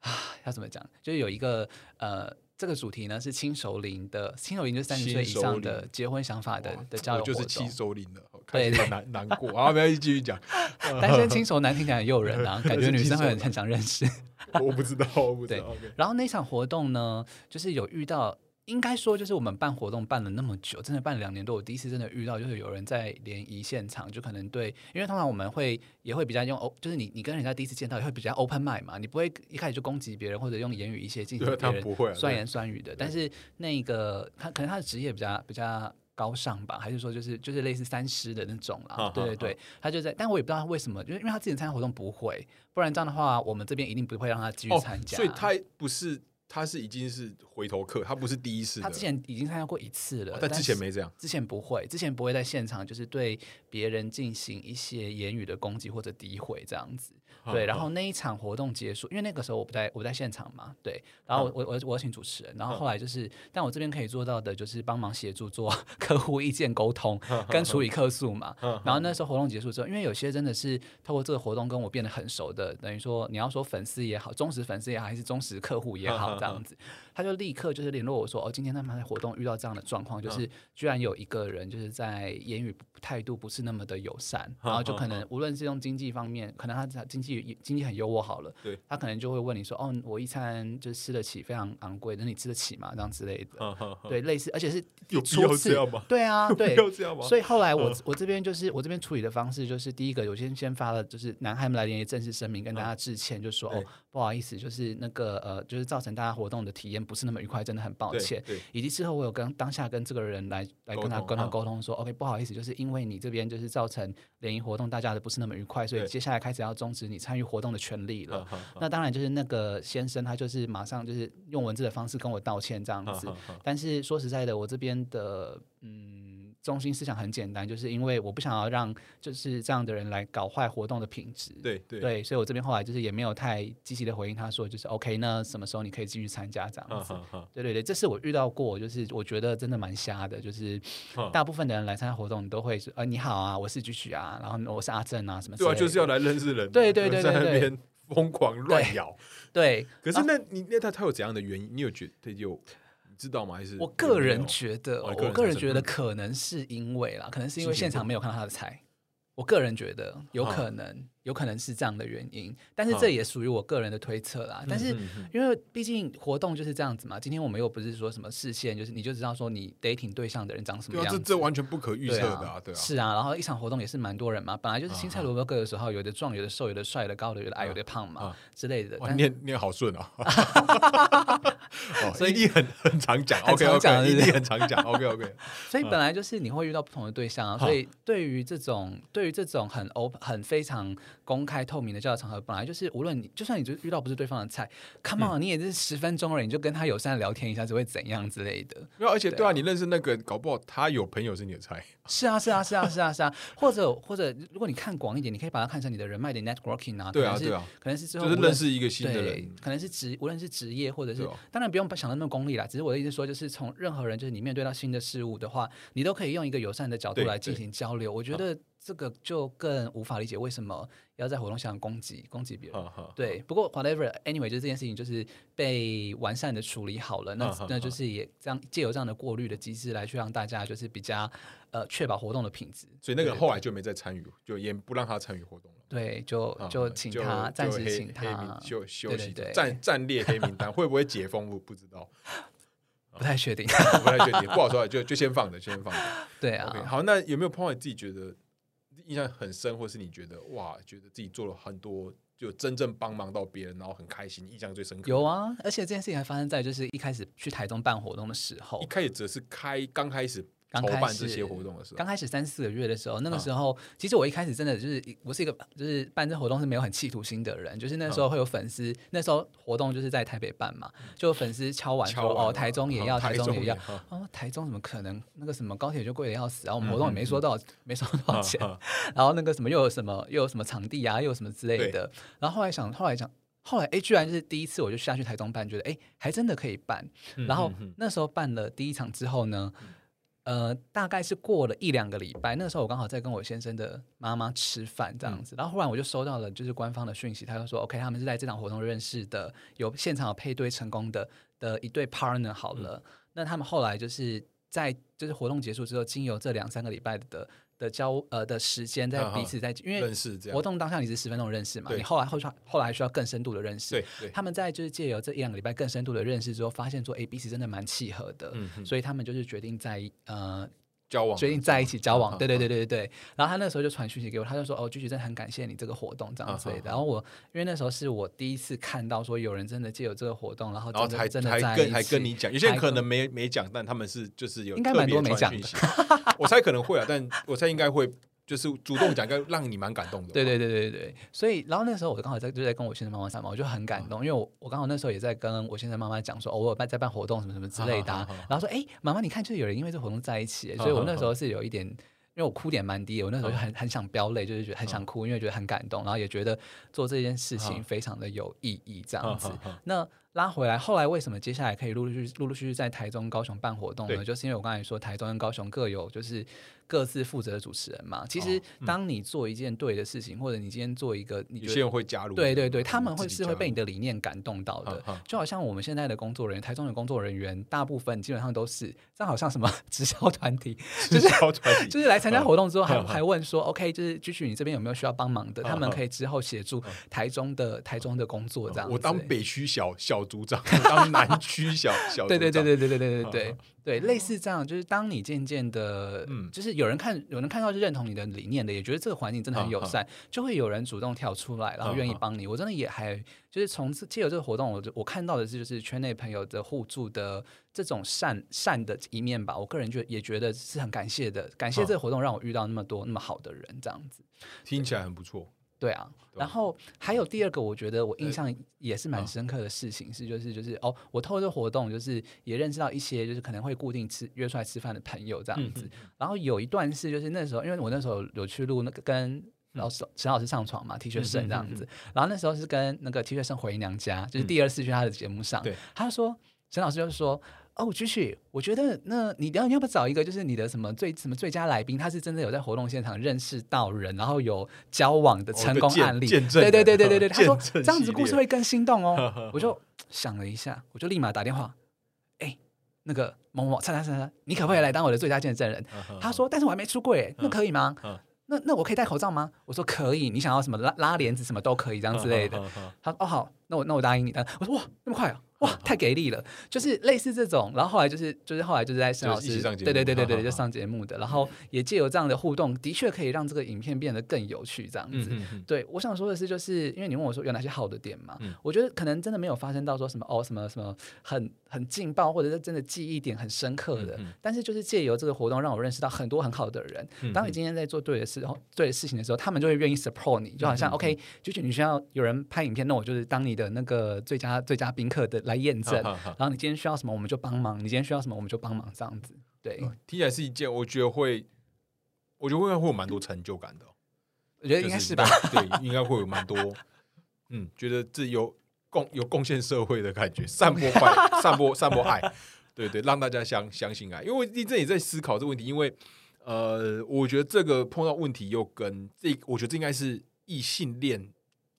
啊，要怎么讲？就是有一个呃。这个主题呢是亲熟龄的，亲熟龄就是三十岁以上的结婚想法的的交友就是亲熟龄的，对难难过啊！不要继续讲，单身亲熟男听起来很诱人啊，感觉女生会很很想认识。我不知道，我不知道。然后那场活动呢，就是有遇到。应该说，就是我们办活动办了那么久，真的办了两年多，我第一次真的遇到，就是有人在联谊现场，就可能对，因为通常我们会也会比较用，就是你你跟人家第一次见到，也会比较 open mind 嘛，你不会一开始就攻击别人或者用言语一些进行别人酸言酸语的。但是那个他可能他的职业比较比较高尚吧，还是说就是就是类似三师的那种啦？对对对，他就在，但我也不知道他为什么，就是因为他自己参加活动不会，不然这样的话，我们这边一定不会让他继续参加。所以他不是。他是已经是回头客，他不是第一次。他之前已经参加过一次了，但之前没这样。之前不会，之前不会在现场就是对别人进行一些言语的攻击或者诋毁这样子。对，然后那一场活动结束，因为那个时候我不在，我不在现场嘛。对，然后我我我我请主持人，然后后来就是，但我这边可以做到的就是帮忙协助做 客户意见沟通跟处理客诉嘛。然后那时候活动结束之后，因为有些真的是透过这个活动跟我变得很熟的，等于说你要说粉丝也好，忠实粉丝也好，还是忠实客户也好，这样子，他就立刻就是联络我说，哦，今天他们在活动遇到这样的状况，就是居然有一个人就是在言语态度不是那么的友善，然后就可能无论是用经济方面，可能他经济经济很优渥好了，对，他可能就会问你说，哦，我一餐就吃得起非常昂贵，那你吃得起吗？这样之类的，对，类似，而且是 有必要这样吗？对啊，对，要这样吗？所以后来我我这边就是我这边处理的方式就是第一个，我先先发了就是男孩们来联系正式声明，跟大家致歉，就说哦，不好意思，就是那个呃，就是造成大家活动的体验不是那么愉快，真的很抱歉。对，以及之后我有跟当下跟这个人来来跟他跟他沟通说，OK，不好意思，就是因为你这边就是造成联谊活动大家的不是那么愉快，所以接下来开始要终止你参与活动的权利了。那当然就是那个先生他就是马上就是用文字的方式跟我道歉这样子。但是说实在的，我这边的嗯。中心思想很简单，就是因为我不想要让就是这样的人来搞坏活动的品质。对对对，所以我这边后来就是也没有太积极的回应他说，就是 OK，那什么时候你可以继续参加这样子？对对对，这是我遇到过，就是我觉得真的蛮瞎的，就是大部分的人来参加活动，你都会说，呃，你好啊，我是菊菊啊，然后我是阿正啊，什么？对啊，就是要来认识人。对对对在那边疯狂乱咬。对。可是那你那他他有怎样的原因？你有觉得有？知道吗？还是我个人觉得，我个人觉得可能是因为啦，可能是因为现场没有看到他的菜。我个人觉得有可能。有可能是这样的原因，但是这也属于我个人的推测啦。但是因为毕竟活动就是这样子嘛，今天我们又不是说什么视线，就是你就知道说你 dating 对象的人长什么样子，这这完全不可预测的啊，对啊。是啊，然后一场活动也是蛮多人嘛，本来就是青菜萝卜各有所好，有的壮，有的瘦，有的帅，有的高的，有的矮，有的胖嘛之类的。念念好顺啊，所以你很很常讲，OK OK，你很常讲，OK OK。所以本来就是你会遇到不同的对象啊，所以对于这种对于这种很 open 很非常。公开透明的交友场合，本来就是无论你，就算你就遇到不是对方的菜，come on，你也是十分钟而已，你就跟他友善聊天一下，只会怎样之类的。没有，而且对啊，你认识那个，搞不好他有朋友是你的菜。是啊，是啊，是啊，是啊，是啊。或者或者，如果你看广一点，你可以把它看成你的人脉的 networking 啊。对啊，对啊，可能是之后就是认识一个新的人，可能是职，无论是职业或者是，当然不用想的那么功利啦。只是我的意思说，就是从任何人，就是你面对到新的事物的话，你都可以用一个友善的角度来进行交流。我觉得。这个就更无法理解为什么要在活动上攻击攻击别人。对，不过 whatever anyway，就这件事情就是被完善的处理好了。那那就是也这样借由这样的过滤的机制来去让大家就是比较呃确保活动的品质。所以那个后来就没再参与，就也不让他参与活动了。对，就就请他暂时请他休休息，暂暂列黑名单，会不会解封？我不知道，不太确定，不太确定，不好说，就就先放着，先放着。对啊，好，那有没有碰到你自己觉得？印象很深，或是你觉得哇，觉得自己做了很多，就真正帮忙到别人，然后很开心，印象最深刻。有啊，而且这件事情还发生在就是一开始去台中办活动的时候，一开始只是开刚开始。筹办这些活动的时候，刚开始三四个月的时候，那个时候，其实我一开始真的就是我是一个就是办这活动是没有很企图心的人，就是那时候会有粉丝，那时候活动就是在台北办嘛，就粉丝敲完说哦，台中也要，台中也要，哦，台中怎么可能？那个什么高铁就贵的要死，然后我们活动也没收到，没收多少钱，然后那个什么又有什么又有什么场地啊，又有什么之类的，然后后来想，后来想，后来哎，居然就是第一次我就下去台中办，觉得哎，还真的可以办，然后那时候办了第一场之后呢。呃，大概是过了一两个礼拜，那个时候我刚好在跟我先生的妈妈吃饭这样子，然后忽然我就收到了就是官方的讯息，他就说 OK，他们是在这场活动认识的，有现场有配对成功的的一对 partner 好了，那他们后来就是在就是活动结束之后，经由这两三个礼拜的。的交呃的时间在彼此在，因为活动当下你是十分钟认识嘛，你后来后后来还需要更深度的认识。对，他们在就是借由这一两个礼拜更深度的认识之后，发现说，哎，彼此真的蛮契合的，所以他们就是决定在呃。交往决定在一起交往，对对对对对对。然后他那时候就传讯息给我，他就说：“哦，菊菊真的很感谢你这个活动这样之类的。”然后我因为那时候是我第一次看到说有人真的借有这个活动，然后然后还真的还跟还跟你讲，有些人可能没没讲，但他们是就是有应该蛮多没讲，我猜可能会啊，但我猜应该会。就是主动讲，该让你蛮感动的。对对对对对，所以然后那时候我刚好在就在跟我先生妈妈讲嘛，我就很感动，因为我我刚好那时候也在跟我先生妈妈讲说，偶尔办在办活动什么什么之类的，然后说哎，妈妈你看，就是有人因为这活动在一起，所以我那时候是有一点，因为我哭点蛮低，我那时候就很很想飙泪，就是觉得很想哭，因为觉得很感动，然后也觉得做这件事情非常的有意义，这样子。那拉回来，后来为什么接下来可以陆陆续陆陆续续在台中、高雄办活动呢？就是因为我刚才说台中跟高雄各有就是。各自负责的主持人嘛，其实当你做一件对的事情，或者你今天做一个，你有些人会加入，对对对，他们会是会被你的理念感动到的。就好像我们现在的工作人员，台中的工作人员，大部分基本上都是，这好像什么 直销团体，直销团体，就是来参加活动之后，还还问说，OK，就是继续你这边有没有需要帮忙的？他们可以之后协助台中的台中的工作这样。我当北区小小组长，当南区小 小对对对对对对对对对。对，类似这样，就是当你渐渐的，嗯，就是有人看，有人看到就认同你的理念的，也觉得这个环境真的很友善，就会有人主动跳出来，然后愿意帮你。我真的也还就是从借由这个活动，我我看到的是就是圈内朋友的互助的这种善善的一面吧。我个人觉也觉得是很感谢的，感谢这个活动让我遇到那么多那么好的人，这样子听起来很不错。对啊，然后还有第二个，我觉得我印象也是蛮深刻的事情是，就是就是哦，我透过这活动，就是也认识到一些就是可能会固定吃约出来吃饭的朋友这样子。然后有一段是就是那时候，因为我那时候有去录那个跟老师陈老师上床嘛，T 恤生这样子。然后那时候是跟那个 T 恤生回娘家，就是第二次去他的节目上，他说陈老师就是说。哦，继续，我觉得那你要你要不要找一个就是你的什么最什么最佳来宾，他是真的有在活动现场认识到人，然后有交往的成功案例，对对对对对对，他说这样子故事会更心动哦。我就想了一下，我就立马打电话，哎，那个某某叉叉叉叉，你可不可以来当我的最佳见证人？他说，但是我还没出柜，那可以吗？那那我可以戴口罩吗？我说可以，你想要什么拉拉帘子什么都可以，这样之类的。他说哦好，那我那我答应你。我说哇，那么快啊！哇，太给力了！就是类似这种，然后后来就是就是后来就是在沈老师对对对对对就上节目的，然后也借由这样的互动，的确可以让这个影片变得更有趣，这样子。对，我想说的是，就是因为你问我说有哪些好的点嘛，我觉得可能真的没有发生到说什么哦什么什么很很劲爆，或者是真的记忆点很深刻的。但是就是借由这个活动，让我认识到很多很好的人。当你今天在做对的事后对的事情的时候，他们就会愿意 support 你，就好像 OK，就是你需要有人拍影片，那我就是当你的那个最佳最佳宾客的。来验证，然后你今天需要什么，我们就帮忙；你今天需要什么，我们就帮忙，这样子。对，听起来是一件我觉得会，我觉得会会有蛮多成就感的。我觉得应该是吧，对，应该会有蛮多，嗯，觉得这有贡有贡献社会的感觉，散播爱，散播散播爱，对对，让大家相相信爱。因为我一直也在思考这个问题，因为呃，我觉得这个碰到问题又跟这，我觉得这应该是异性恋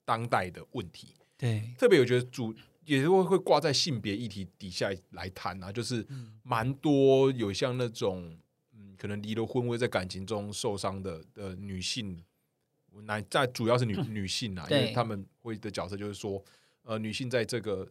当代的问题。对，特别我觉得主。也是会会挂在性别议题底下来谈啊，就是蛮多有像那种嗯，可能离了婚会在感情中受伤的的女性，男在主要是女 女性啊，因为他们会的角色就是说，呃，女性在这个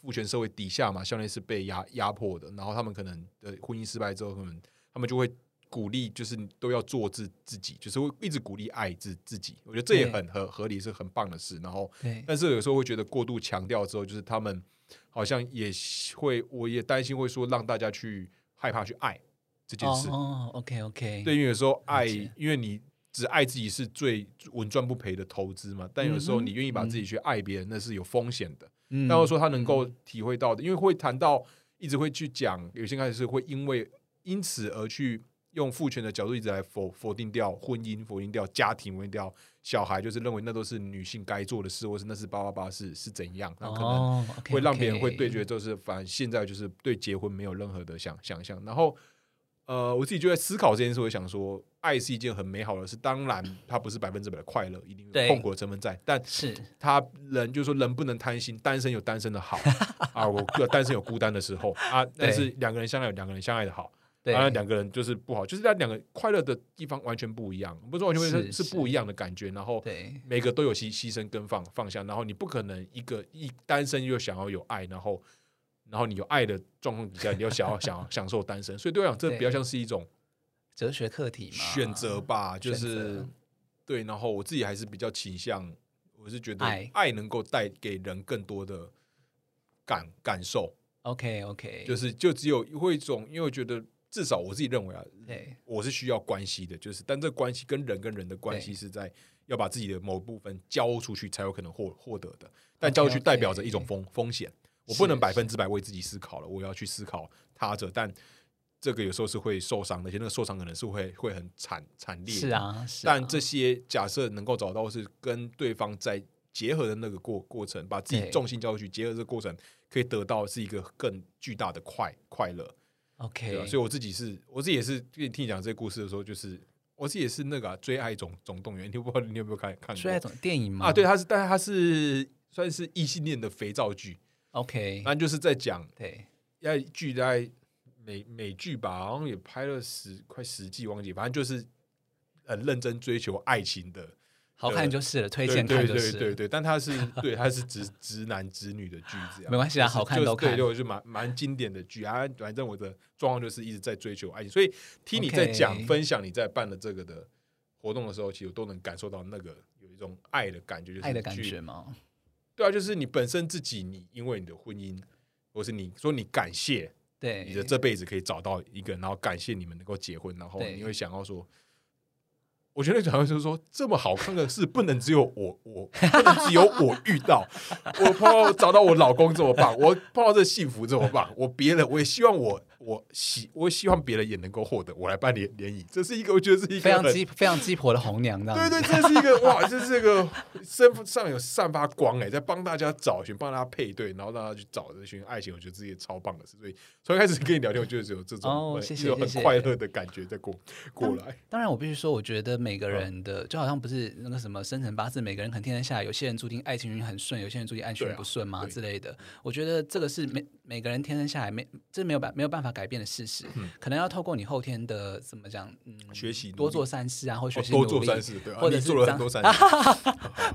父权社会底下嘛，相当于是被压压迫的，然后他们可能的婚姻失败之后，可能他们就会。鼓励就是都要做自自己，就是会一直鼓励爱自自己。我觉得这也很合合理，是很棒的事。然后，但是有时候会觉得过度强调之后，就是他们好像也会，我也担心会说让大家去害怕去爱这件事。哦，OK OK。对，因为有时候爱，因为你只爱自己是最稳赚不赔的投资嘛。但有时候你愿意把自己去爱别人，那是有风险的。嗯。但我说他能够体会到的，因为会谈到一直会去讲，有些开始是会因为因此而去。用父权的角度一直来否否定掉婚姻，否定掉家庭，否定掉小孩，就是认为那都是女性该做的事，或是那是八八八是是怎样，那可能会让别人会对决，就是反正现在就是对结婚没有任何的想想象。然后，呃，我自己就在思考这件事，我想说，爱是一件很美好的事，当然它不是百分之百的快乐，一定有痛苦的成分在，但是他人就是说人不能贪心，单身有单身的好 啊，我单身有孤单的时候啊，但是两个人相爱有两个人相爱的好。当然，两个人就是不好，就是在两个快乐的地方完全不一样，不是完全是是不一样的感觉。然后，每个都有牺牺牲跟放放下。然后，你不可能一个一单身又想要有爱，然后，然后你有爱的状况底下，你又想要 想要享受单身。所以，对我讲，这比较像是一种哲学课题嘛，选择吧，就是对。然后，我自己还是比较倾向，我是觉得爱能够带给人更多的感感受。OK，OK，就是就只有会一种，因为我觉得。至少我自己认为啊，我是需要关系的，就是但这关系跟人跟人的关系是在要把自己的某部分交出去才有可能获获得的，但交出去代表着一种风风险，我不能百分之百为自己思考了，我要去思考他者，但这个有时候是会受伤的，而且那个受伤可能是会会很惨惨烈，是啊，但这些假设能够找到是跟对方在结合的那个过过程，把自己重心交出去，结合这个过程可以得到是一个更巨大的快快乐。OK，所以我自己是，我自己也是跟你听你讲这个故事的时候，就是我自己也是那个追爱总总动员，你不知道你有没有看看过追爱总电影吗？啊，对，它是，但是它是算是异性恋的肥皂剧。OK，那就是在讲对，要剧在美美剧吧，好像也拍了十快十季，忘记，反正就是很认真追求爱情的。好看就是了，推荐看就是。对对对但他是对他是直直男直女的剧这样。没关系啊，好看都看。对，就蛮蛮经典的剧啊。反正我的状况就是一直在追求爱情，所以听你在讲分享你在办的这个的活动的时候，其实我都能感受到那个有一种爱的感觉，就是爱的感觉吗？对啊，就是你本身自己，你因为你的婚姻，或是你说你感谢对你的这辈子可以找到一个，然后感谢你们能够结婚，然后你会想要说。我觉得转会就是说，这么好看的事不能只有我，我不能只有我遇到。我碰到找到我老公这么棒，我碰到这幸福这么棒，我别人我也希望我。我希我希望别人也能够获得，我来办联联谊，这是一个我觉得是一个非常鸡非常鸡婆的红娘，对对，这是一个哇，这是一个身上有散发光哎，在帮大家找寻，帮大家配对，然后让他去找这群爱情，我觉得这些超棒的事。所以从一开始跟你聊天，我觉得有这种有很快乐的感觉在过过来。当然，我必须说，我觉得每个人的就好像不是那个什么生辰八字，每个人可能天生下来，有些人注定爱情运很顺，有些人注定爱情运不顺嘛之类的。我觉得这个是每每个人天生下来没这没有办没有办法改变的事实。可能要透过你后天的怎么讲，嗯，学习多做善事啊，或学习多做善事，对或者做了很多善事，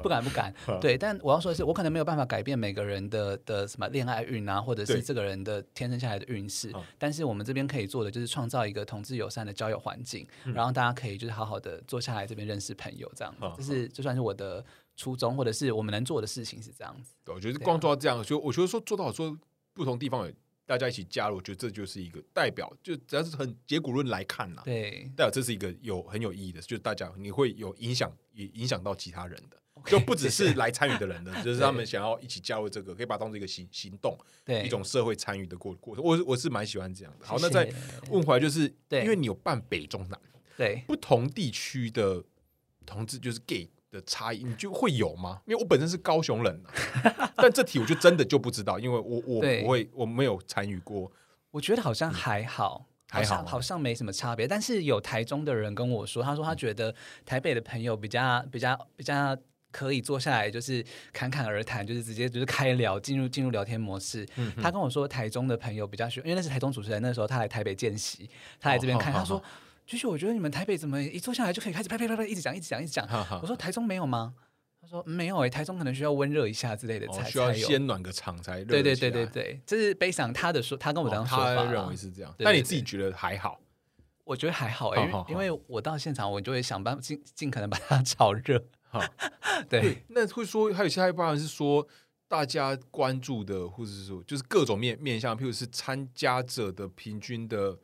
不敢不敢。对，但我要说的是，我可能没有办法改变每个人的的什么恋爱运啊，或者是这个人的天生下来的运势。但是我们这边可以做的就是创造一个同志友善的交友环境，然后大家可以就是好好的坐下来这边认识朋友，这样子。这是就算是我的初衷，或者是我们能做的事情是这样子。我觉得光做到这样，就我觉得说做到说不同地方有。大家一起加入，我觉得这就是一个代表，就只要是很结果论来看呐，对，代表这是一个有很有意义的，就是大家你会有影响，也影响到其他人的，就不只是来参与的人的，就是他们想要一起加入这个，可以把它当做一个行行动，对，一种社会参与的过过程。我我是蛮喜欢这样的。好，那在问回来，就是因为你有办北中南，对，不同地区的同志就是 gay。的差异，你就会有吗？因为我本身是高雄人，但这题我就真的就不知道，因为我我不会，我没有参与过。我觉得好像还好，还好，好像没什么差别。但是有台中的人跟我说，他说他觉得台北的朋友比较比较比较可以坐下来，就是侃侃而谈，就是直接就是开聊，进入进入聊天模式。他跟我说，台中的朋友比较喜欢，因为那是台中主持人，那时候他来台北见习，他来这边看，他说。就是我觉得你们台北怎么一坐下来就可以开始啪啪啪啪一直讲一直讲一直讲。我说台中没有吗？他说没有哎，台中可能需要温热一下之类的才需要先暖个场才。对对对对对，这是悲伤他的说，他跟我这样说法。他认为是这样，但你自己觉得还好？我觉得还好哎，因为我到现场我就会想办法尽尽可能把它 炒热。好，对。那会说还有其他一部分是说大家关注的，或者是说就是各种面面向，譬如是参加者的平均的。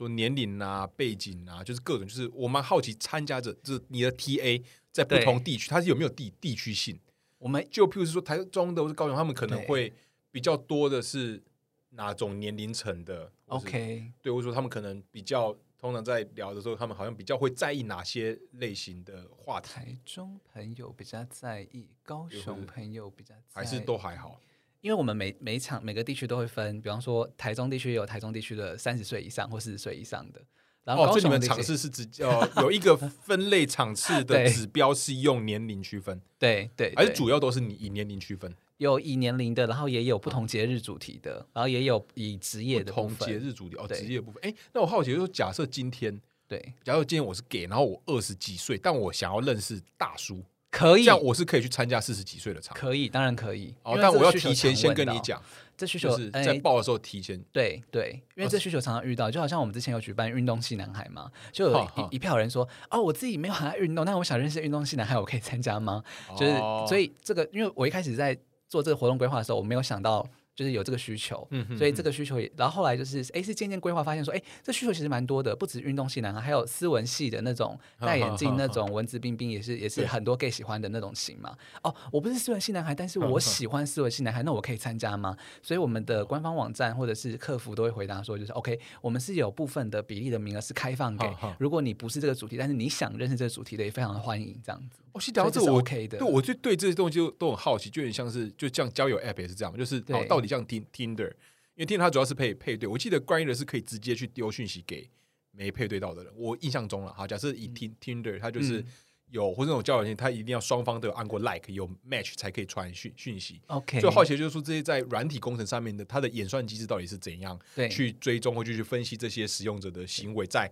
说年龄啊、背景啊，就是各种，就是我蛮好奇参加者，就是你的 T A 在不同地区，它是有没有地地区性？我们就譬如说台中的或是高雄，他们可能会比较多的是哪种年龄层的？OK，对，或者说他们可能比较通常在聊的时候，他们好像比较会在意哪些类型的话题？台中朋友比较在意，高雄朋友比较还是都还好。因为我们每每场每个地区都会分，比方说台中地区有台中地区的三十岁以上或四十岁以上的，然后这你们场次是指呃有一个分类场次 的指标是用年龄区分，对对，还是主要都是你以年龄区分？有以年龄的，然后也有不同节日主题的，然后也有以职业的不同节日主题哦，职业部分。哎，那我好奇就是，假设今天对，假如今天我是给，然后我二十几岁，但我想要认识大叔。可以，这样我是可以去参加四十几岁的场。可以，当然可以。哦，但我要提前先跟你讲，这需求是在报的时候提前。对对，因为这需求常常遇到，就好像我们之前有举办运动系男孩嘛，就有一一票人说，哦，我自己没有很爱运动，但我想认识运动系男孩，我可以参加吗？就是，所以这个，因为我一开始在做这个活动规划的时候，我没有想到。就是有这个需求，所以这个需求也，然后后来就是，哎，是渐渐规划发现说，哎，这需求其实蛮多的，不止运动系男孩，还有斯文系的那种戴眼镜那种文质彬彬，也是也是很多 gay 喜欢的那种型嘛。哦，我不是斯文系男孩，但是我喜欢斯文系男孩，那我可以参加吗？所以我们的官方网站或者是客服都会回答说，就是 OK，我们是有部分的比例的名额是开放给，如果你不是这个主题，但是你想认识这个主题的，也非常的欢迎这样子。哦，其实聊这我 OK 的，对，我就对这些东西都很好奇，就有点像是就像交友 App 也是这样，就是哦，到底像听 Tinder，因为 Tinder 它主要是配配对，我记得 Grinder 是可以直接去丢讯息给没配对到的人。我印象中了，哈，假设以听 Tinder，它就是有或者那种交友软件，它一定要双方都有按过 Like 有 Match 才可以传讯讯息。OK，最好奇就是说这些在软体工程上面的它的演算机制到底是怎样，对，去追踪或就去分析这些使用者的行为在。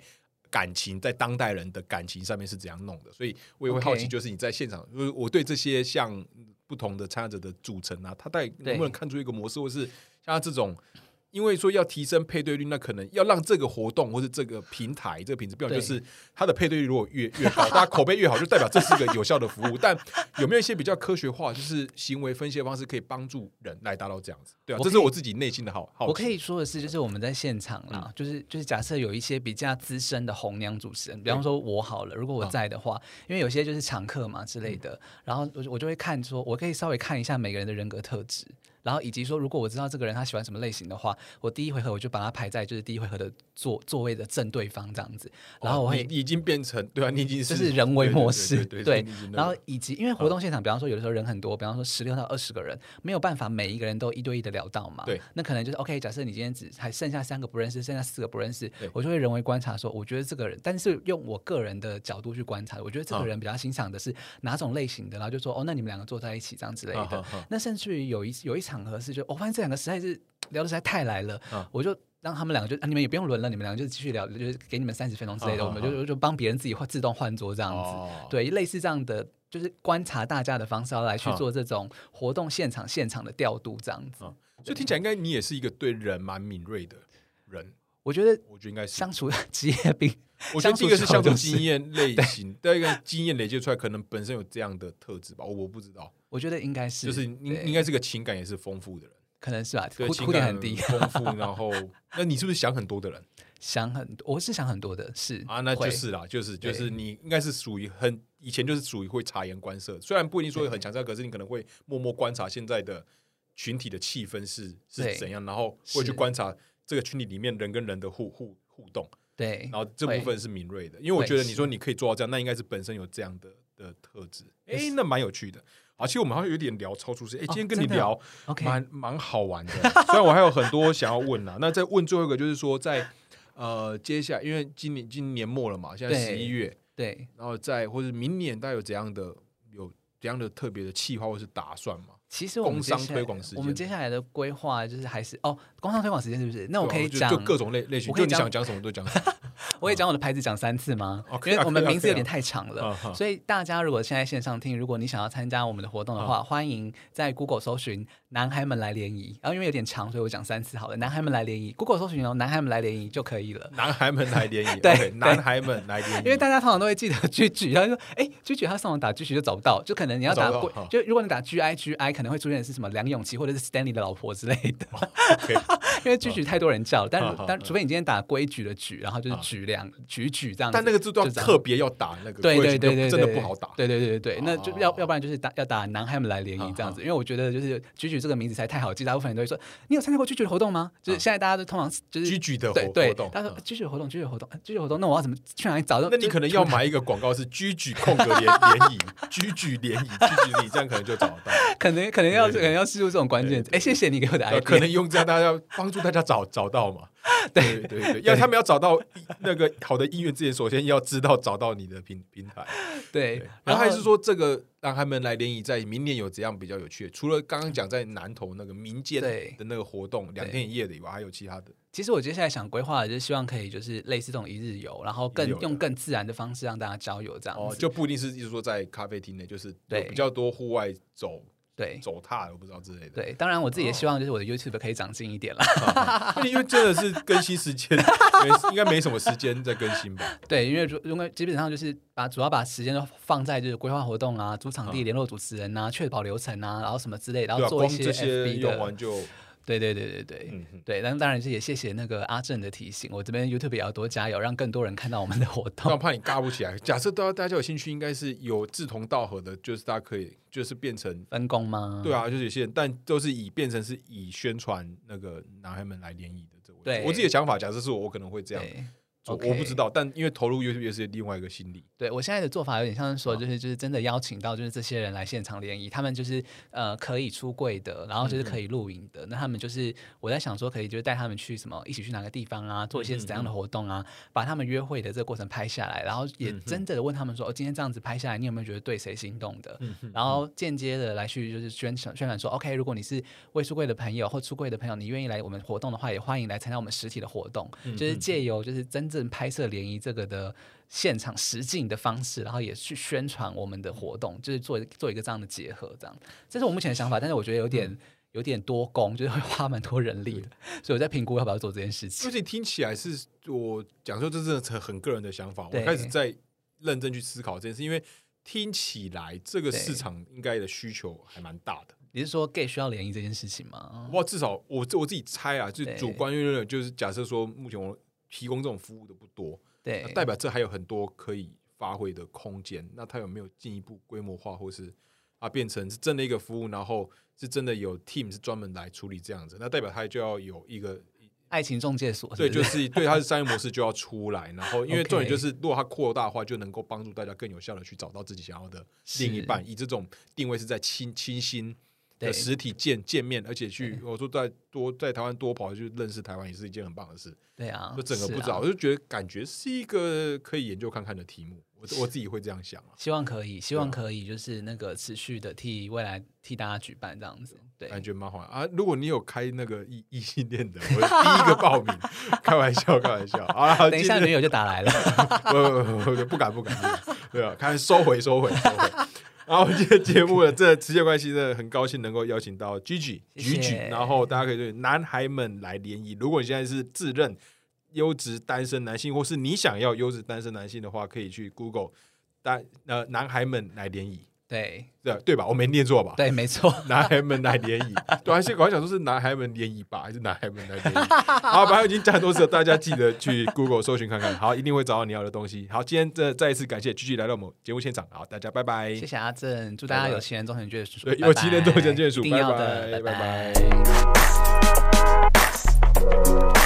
感情在当代人的感情上面是怎样弄的？所以我也会好奇，就是你在现场，就是我对这些像不同的参加者的组成啊，他带能不能看出一个模式，或是像这种因为说要提升配对率，那可能要让这个活动或是这个平台这个品质标准，就是它的配对率如果越越高，大家口碑越好，就代表这是一个有效的服务。但有没有一些比较科学化，就是行为分析的方式，可以帮助人来达到这样子？对啊，这是我自己内心的好好。我可以说的是，就是我们在现场啦，就是就是假设有一些比较资深的红娘主持人，比方说我好了，如果我在的话，因为有些就是常客嘛之类的，然后我我就会看说，我可以稍微看一下每个人的人格特质。然后以及说，如果我知道这个人他喜欢什么类型的话，我第一回合我就把他排在就是第一回合的座座位的正对方这样子。然后我会已经变成对啊，你已经是人为模式对。然后以及因为活动现场，比方说有的时候人很多，比方说十六到二十个人，没有办法每一个人都一对一的聊到嘛。对。那可能就是 OK，假设你今天只还剩下三个不认识，剩下四个不认识，我就会人为观察说，我觉得这个人，但是用我个人的角度去观察，我觉得这个人比较欣赏的是哪种类型的，然后就说哦，那你们两个坐在一起这样之类的。那甚至于有一有一场合是就我发现。这两个实在是聊的实在太来了，我就让他们两个就你们也不用轮了，你们两个就继续聊，就是给你们三十分钟之类的，我们就就帮别人自己换自动换桌这样子，对，类似这样的就是观察大家的方式，要来去做这种活动现场现场的调度这样子。所以听起来应该你也是一个对人蛮敏锐的人，我觉得我觉得应该是相处 职业病。我觉得第一个是相处经验类型，第二个经验累积出来，可能本身有这样的特质吧，我不知道。我觉得应该是，就是应应该是个情感也是丰富的人。可能是吧，对，情感很低，丰富。然后，那你是不是想很多的人？想很多，我是想很多的，是啊，那就是啦，就是就是你应该是属于很以前就是属于会察言观色，虽然不一定说很强调，可是你可能会默默观察现在的群体的气氛是是怎样，然后会去观察这个群体里面人跟人的互互互动。对，然后这部分是敏锐的，因为我觉得你说你可以做到这样，那应该是本身有这样的的特质。哎，那蛮有趣的。而且我们好像有点聊超出时间，哎，今天跟你聊蛮蛮好玩的。虽然我还有很多想要问啊，那再问最后一个就是说，在呃接下来，因为今年今年末了嘛，现在十一月，对，然后在或者明年，大家有怎样的有怎样的特别的计划或是打算吗？其实工商推广时间，我们接下来的规划就是还是哦，工商推广时间是不是？那我可以讲就各种类类型，就你想讲什么都讲。我也讲我的牌子讲三次吗？因为我们名字有点太长了，所以大家如果现在线上听，如果你想要参加我们的活动的话，欢迎在 Google 搜寻“男孩们来联谊”。然后因为有点长，所以我讲三次好了。男孩们来联谊，Google 搜寻哦，男孩们来联谊就可以了。男孩们来联谊，对，男孩们来联谊。因为大家通常都会记得 G G，他说：“哎，G G，他上网打 G G 就找不到，就可能你要打就如果你打 G I G I，可能会出现的是什么梁咏琪或者是 Stanley 的老婆之类的。因为举举太多人叫，但但除非你今天打规矩的举，然后就是举两举举”这样。但那个字都要特别要打那个，对对对对，真的不好打。对对对对对，那就要要不然就是打要打男孩们来联谊这样子，因为我觉得就是举举这个名字才太好记，大部分人都会说你有参加过居举的活动吗？就是现在大家都通常就是居举的活动，他说居举活动居举活动居举活动，那我要怎么去哪里找到？那你可能要买一个广告是居举空格联 联谊，居举联谊，居居你这样可能就找得到。可能可能要可能要输入这种关键词。哎，谢谢你给我的 idea，可能用这样大家帮助大家找找到嘛。对对对，要他们要找到那个好的音乐之前，首先要知道找到你的平平台。对，然后还是说这个让他们来联谊，在明年有怎样比较有趣？除了刚刚讲在南投那个民间的那个活动两天一夜的以外，还有其他的。其实我接下来想规划的就是希望可以就是类似这种一日游，然后更用更自然的方式让大家交友这样。哦，就不一定是就是说在咖啡厅内，就是对比较多户外走。对，走踏我不知道之类的。对，当然我自己也希望就是我的 YouTube 可以长进一点了。因为真的是更新时间，应该没什么时间在更新吧？对，因为如因为基本上就是把主要把时间都放在就是规划活动啊、租场地、联络主持人啊、确保流程啊，然后什么之类，然后做一些 FB 用完就。对对对对对，嗯对，但当然是也谢谢那个阿正的提醒，我这边 YouTube 也要多加油，让更多人看到我们的活动。那怕你尬不起来。假设都要大家有兴趣，应该是有志同道合的，就是大家可以就是变成分工吗？对啊，就是有些人，但都是以变成是以宣传那个男孩们来联谊的。对，我自己的想法，假设是我，我可能会这样。我不知道，但因为投入又也是另外一个心理。对我现在的做法有点像是说，就是就是真的邀请到就是这些人来现场联谊，他们就是呃可以出柜的，然后就是可以露营的。那他们就是我在想说，可以就是带他们去什么，一起去哪个地方啊，做一些怎样的活动啊，把他们约会的这个过程拍下来，然后也真的问他们说，哦，今天这样子拍下来，你有没有觉得对谁心动的？然后间接的来去就是宣传宣传说，OK，如果你是未出柜的朋友或出柜的朋友，你愿意来我们活动的话，也欢迎来参加我们实体的活动，就是借由就是真正。拍摄联谊这个的现场实景的方式，然后也去宣传我们的活动，就是做做一个这样的结合，这样这是我目前的想法。但是我觉得有点有点多工，就是会花蛮多人力的，所以我在评估要不要做这件事情。而且听起来是我讲说这是很很个人的想法，我开始在认真去思考这件事，因为听起来这个市场应该的需求还蛮大的。你是说 gay 需要联谊这件事情吗？哇，至少我我自己猜啊，就主观认为就是假设说目前我提供这种服务的不多，对，代表这还有很多可以发挥的空间。那它有没有进一步规模化，或是啊变成是真的一个服务，然后是真的有 team 是专门来处理这样子？那代表它就要有一个爱情中介所，对，就是对它的商业模式就要出来。然后因为重点就是，如果它扩大化，就能够帮助大家更有效的去找到自己想要的另一半。以这种定位是在清清新。的实体见见面，而且去我说在多在台湾多跑，去认识台湾也是一件很棒的事。对啊，就整个不知道，我就觉得感觉是一个可以研究看看的题目。我 我自己会这样想啊，希望可以，希望可以，就是那个持续的替未来替大家举办这样子，对，感觉蛮好啊。如果你有开那个异 异性恋的，我第一个报名，开玩笑，开玩笑 啊。等一下女友就打来了，不不不不敢不敢，对啊，开收回收回收回。然后今天节目的这直接关系，真的很高兴能够邀请到 Gigi、Gigi，然后大家可以对男孩们来联谊。如果你现在是自认优质单身男性，或是你想要优质单身男性的话，可以去 Google 单呃男孩们来联谊。对对对吧？我没念错吧？对，没错。男孩们来联谊，对，而且我还想说是男孩们联谊吧，还是男孩们来联谊？好，反正已经讲很多次了，大家记得去 Google 搜寻看看，好，一定会找到你要的东西。好，今天这再一次感谢继续来到我们节目现场，好，大家拜拜。谢谢阿正，祝大家有情人终成眷属，有情人终成眷属，拜拜，拜拜。